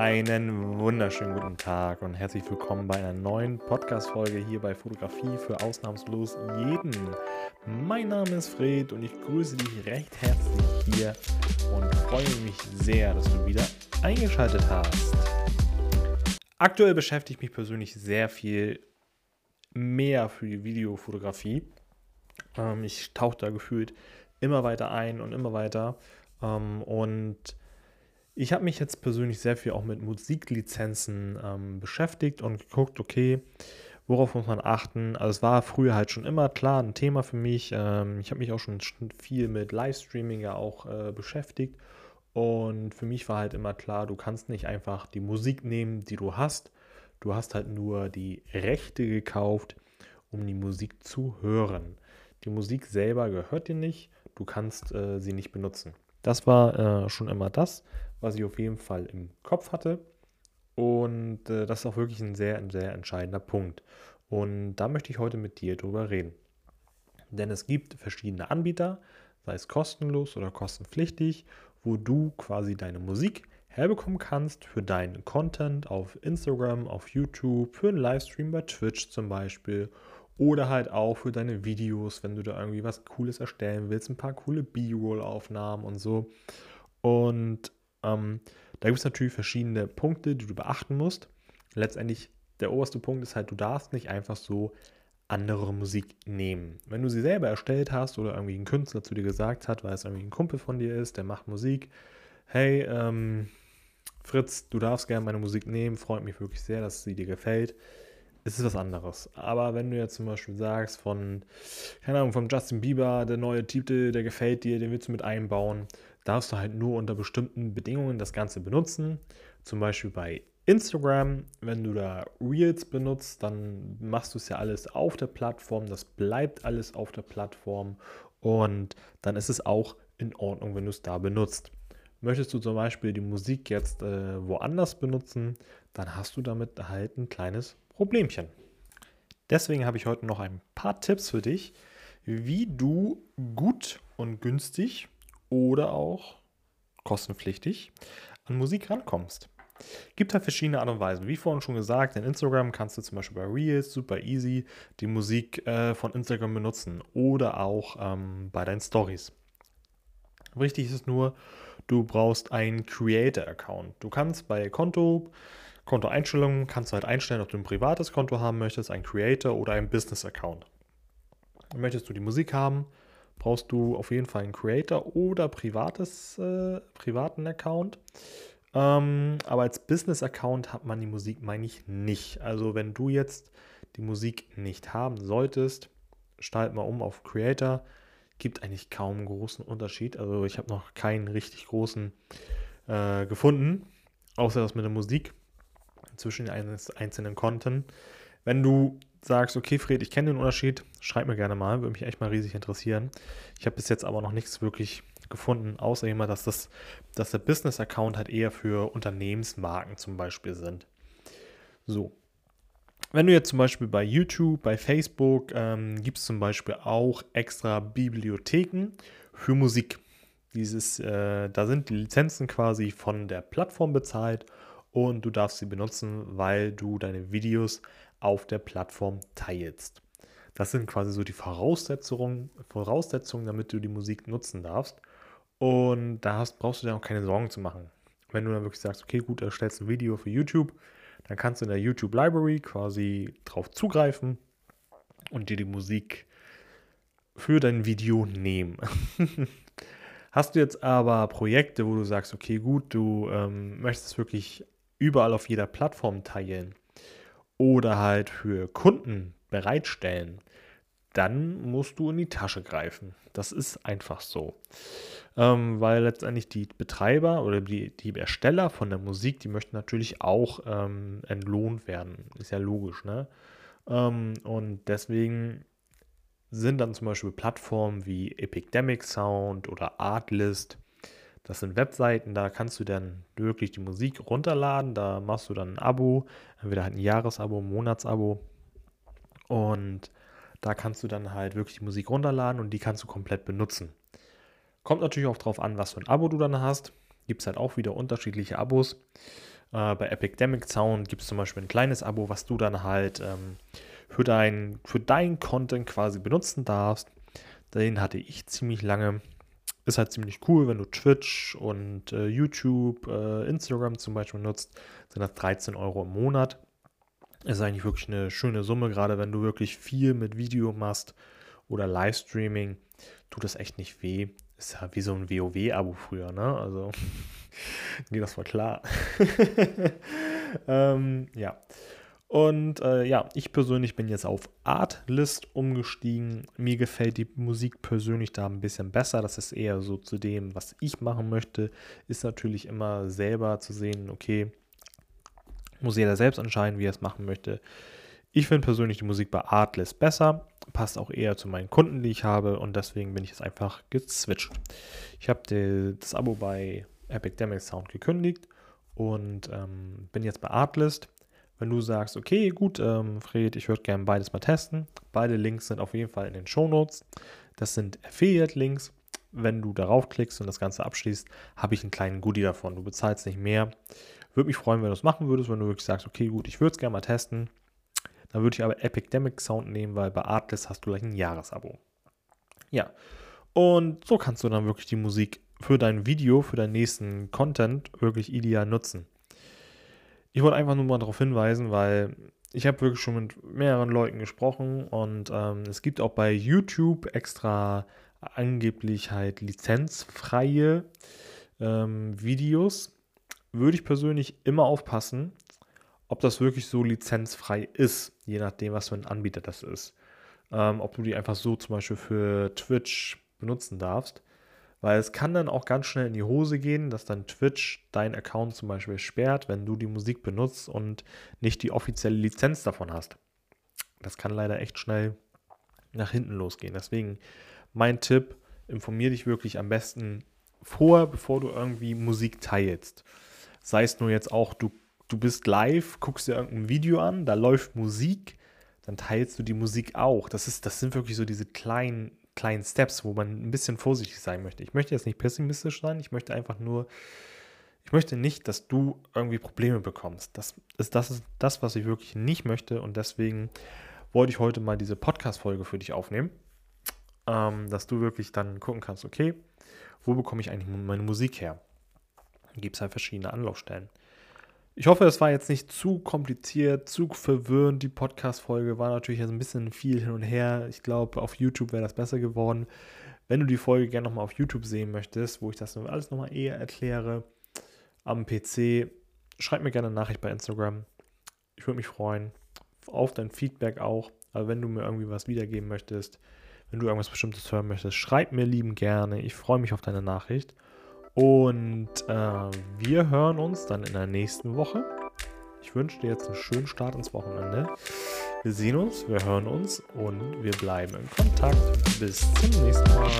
Einen wunderschönen guten Tag und herzlich willkommen bei einer neuen Podcast-Folge hier bei Fotografie für ausnahmslos jeden. Mein Name ist Fred und ich grüße dich recht herzlich hier und freue mich sehr, dass du wieder eingeschaltet hast. Aktuell beschäftige ich mich persönlich sehr viel mehr für die Videofotografie. Ähm, ich tauche da gefühlt immer weiter ein und immer weiter. Ähm, und ich habe mich jetzt persönlich sehr viel auch mit Musiklizenzen ähm, beschäftigt und geguckt, okay, worauf muss man achten? Also es war früher halt schon immer klar ein Thema für mich. Ähm, ich habe mich auch schon viel mit Livestreaming ja auch äh, beschäftigt. Und für mich war halt immer klar, du kannst nicht einfach die Musik nehmen, die du hast. Du hast halt nur die Rechte gekauft, um die Musik zu hören. Die Musik selber gehört dir nicht, du kannst äh, sie nicht benutzen. Das war äh, schon immer das, was ich auf jeden Fall im Kopf hatte. Und äh, das ist auch wirklich ein sehr, ein sehr entscheidender Punkt. Und da möchte ich heute mit dir drüber reden. Denn es gibt verschiedene Anbieter, sei es kostenlos oder kostenpflichtig, wo du quasi deine Musik herbekommen kannst für deinen Content auf Instagram, auf YouTube, für einen Livestream bei Twitch zum Beispiel oder halt auch für deine Videos, wenn du da irgendwie was Cooles erstellen willst, ein paar coole B-Roll-Aufnahmen und so. Und ähm, da gibt es natürlich verschiedene Punkte, die du beachten musst. Letztendlich, der oberste Punkt ist halt, du darfst nicht einfach so andere Musik nehmen. Wenn du sie selber erstellt hast oder irgendwie ein Künstler zu dir gesagt hat, weil es irgendwie ein Kumpel von dir ist, der macht Musik, hey, ähm, Fritz, du darfst gerne meine Musik nehmen, freut mich wirklich sehr, dass sie dir gefällt. Es ist was anderes. Aber wenn du jetzt zum Beispiel sagst, von, keine Ahnung, von Justin Bieber, der neue Titel, der gefällt dir, den willst du mit einbauen, darfst du halt nur unter bestimmten Bedingungen das Ganze benutzen. Zum Beispiel bei Instagram, wenn du da Reels benutzt, dann machst du es ja alles auf der Plattform, das bleibt alles auf der Plattform und dann ist es auch in Ordnung, wenn du es da benutzt. Möchtest du zum Beispiel die Musik jetzt äh, woanders benutzen, dann hast du damit halt ein kleines Problemchen. Deswegen habe ich heute noch ein paar Tipps für dich, wie du gut und günstig oder auch kostenpflichtig an Musik rankommst. Gibt halt verschiedene Art und Weisen. Wie vorhin schon gesagt, in Instagram kannst du zum Beispiel bei Reels super easy die Musik äh, von Instagram benutzen oder auch ähm, bei deinen Stories. Wichtig ist nur, du brauchst einen Creator-Account. Du kannst bei Konto, Kontoeinstellungen, kannst du halt einstellen, ob du ein privates Konto haben möchtest, ein Creator oder ein Business-Account. Möchtest du die Musik haben, brauchst du auf jeden Fall einen Creator oder privates, äh, privaten Account. Ähm, aber als Business-Account hat man die Musik, meine ich, nicht. Also wenn du jetzt die Musik nicht haben solltest, stalt mal um auf Creator. Gibt eigentlich kaum großen Unterschied. Also ich habe noch keinen richtig großen äh, gefunden, außer das mit der Musik zwischen den einzelnen Konten. Wenn du sagst, okay, Fred, ich kenne den Unterschied, schreib mir gerne mal, würde mich echt mal riesig interessieren. Ich habe bis jetzt aber noch nichts wirklich gefunden, außer immer, dass, das, dass der Business-Account halt eher für Unternehmensmarken zum Beispiel sind. So. Wenn du jetzt zum Beispiel bei YouTube, bei Facebook, ähm, gibt es zum Beispiel auch extra Bibliotheken für Musik. Dieses, äh, da sind die Lizenzen quasi von der Plattform bezahlt und du darfst sie benutzen, weil du deine Videos auf der Plattform teilst. Das sind quasi so die Voraussetzungen, Voraussetzungen, damit du die Musik nutzen darfst. Und da hast, brauchst du dir auch keine Sorgen zu machen. Wenn du dann wirklich sagst, okay, gut, erstellst ein Video für YouTube, dann kannst du in der YouTube Library quasi drauf zugreifen und dir die Musik für dein Video nehmen. Hast du jetzt aber Projekte, wo du sagst, okay, gut, du ähm, möchtest wirklich überall auf jeder Plattform teilen oder halt für Kunden bereitstellen, dann musst du in die Tasche greifen. Das ist einfach so. Ähm, weil letztendlich die Betreiber oder die, die Ersteller von der Musik, die möchten natürlich auch ähm, entlohnt werden. Ist ja logisch, ne? Ähm, und deswegen sind dann zum Beispiel Plattformen wie Epidemic Sound oder Artlist das sind Webseiten, da kannst du dann wirklich die Musik runterladen. Da machst du dann ein Abo, entweder halt ein Jahresabo, ein Monatsabo. Und da kannst du dann halt wirklich die Musik runterladen und die kannst du komplett benutzen. Kommt natürlich auch drauf an, was für ein Abo du dann hast. Gibt es halt auch wieder unterschiedliche Abos. Äh, bei Epidemic Sound gibt es zum Beispiel ein kleines Abo, was du dann halt ähm, für, dein, für dein Content quasi benutzen darfst. Den hatte ich ziemlich lange. Ist halt ziemlich cool, wenn du Twitch und äh, YouTube, äh, Instagram zum Beispiel nutzt, sind das 13 Euro im Monat. Ist eigentlich wirklich eine schöne Summe, gerade wenn du wirklich viel mit Video machst oder Livestreaming, tut das echt nicht weh. Ist ja wie so ein WoW-Abo früher, ne? Also, nee, das war klar. ähm, ja. Und äh, ja, ich persönlich bin jetzt auf Artlist umgestiegen. Mir gefällt die Musik persönlich da ein bisschen besser. Das ist eher so zu dem, was ich machen möchte. Ist natürlich immer selber zu sehen, okay, muss jeder selbst entscheiden, wie er es machen möchte. Ich finde persönlich die Musik bei Artlist besser, passt auch eher zu meinen Kunden, die ich habe und deswegen bin ich jetzt einfach gezwitscht. Ich habe das Abo bei Epidemic Sound gekündigt und ähm, bin jetzt bei Artlist wenn du sagst, okay, gut, ähm, Fred, ich würde gerne beides mal testen. Beide Links sind auf jeden Fall in den Show Notes. Das sind Affiliate-Links. Wenn du darauf klickst und das Ganze abschließt, habe ich einen kleinen Goodie davon. Du bezahlst nicht mehr. Würde mich freuen, wenn du es machen würdest, wenn du wirklich sagst, okay, gut, ich würde es gerne mal testen. Dann würde ich aber Epidemic Sound nehmen, weil bei Artlist hast du gleich ein Jahresabo. Ja, und so kannst du dann wirklich die Musik für dein Video, für deinen nächsten Content wirklich ideal nutzen. Ich wollte einfach nur mal darauf hinweisen, weil ich habe wirklich schon mit mehreren Leuten gesprochen und ähm, es gibt auch bei YouTube extra angeblich halt lizenzfreie ähm, Videos. Würde ich persönlich immer aufpassen, ob das wirklich so lizenzfrei ist, je nachdem, was für ein Anbieter das ist. Ähm, ob du die einfach so zum Beispiel für Twitch benutzen darfst. Weil es kann dann auch ganz schnell in die Hose gehen, dass dann Twitch deinen Account zum Beispiel sperrt, wenn du die Musik benutzt und nicht die offizielle Lizenz davon hast. Das kann leider echt schnell nach hinten losgehen. Deswegen mein Tipp, informier dich wirklich am besten vor, bevor du irgendwie Musik teilst. Sei es nur jetzt auch, du, du bist live, guckst dir irgendein Video an, da läuft Musik, dann teilst du die Musik auch. Das, ist, das sind wirklich so diese kleinen kleinen Steps, wo man ein bisschen vorsichtig sein möchte. Ich möchte jetzt nicht pessimistisch sein, ich möchte einfach nur, ich möchte nicht, dass du irgendwie Probleme bekommst. Das ist das, ist das was ich wirklich nicht möchte und deswegen wollte ich heute mal diese Podcast-Folge für dich aufnehmen, ähm, dass du wirklich dann gucken kannst, okay, wo bekomme ich eigentlich meine Musik her? Gibt es halt verschiedene Anlaufstellen. Ich hoffe, es war jetzt nicht zu kompliziert, zu verwirrend. Die Podcast-Folge war natürlich jetzt ein bisschen viel hin und her. Ich glaube, auf YouTube wäre das besser geworden. Wenn du die Folge gerne nochmal auf YouTube sehen möchtest, wo ich das alles nochmal eher erkläre, am PC, schreib mir gerne eine Nachricht bei Instagram. Ich würde mich freuen. Auf dein Feedback auch. Aber wenn du mir irgendwie was wiedergeben möchtest, wenn du irgendwas Bestimmtes hören möchtest, schreib mir lieben gerne. Ich freue mich auf deine Nachricht. Und äh, wir hören uns dann in der nächsten Woche. Ich wünsche dir jetzt einen schönen Start ins Wochenende. Wir sehen uns, wir hören uns und wir bleiben in Kontakt. Bis zum nächsten Mal.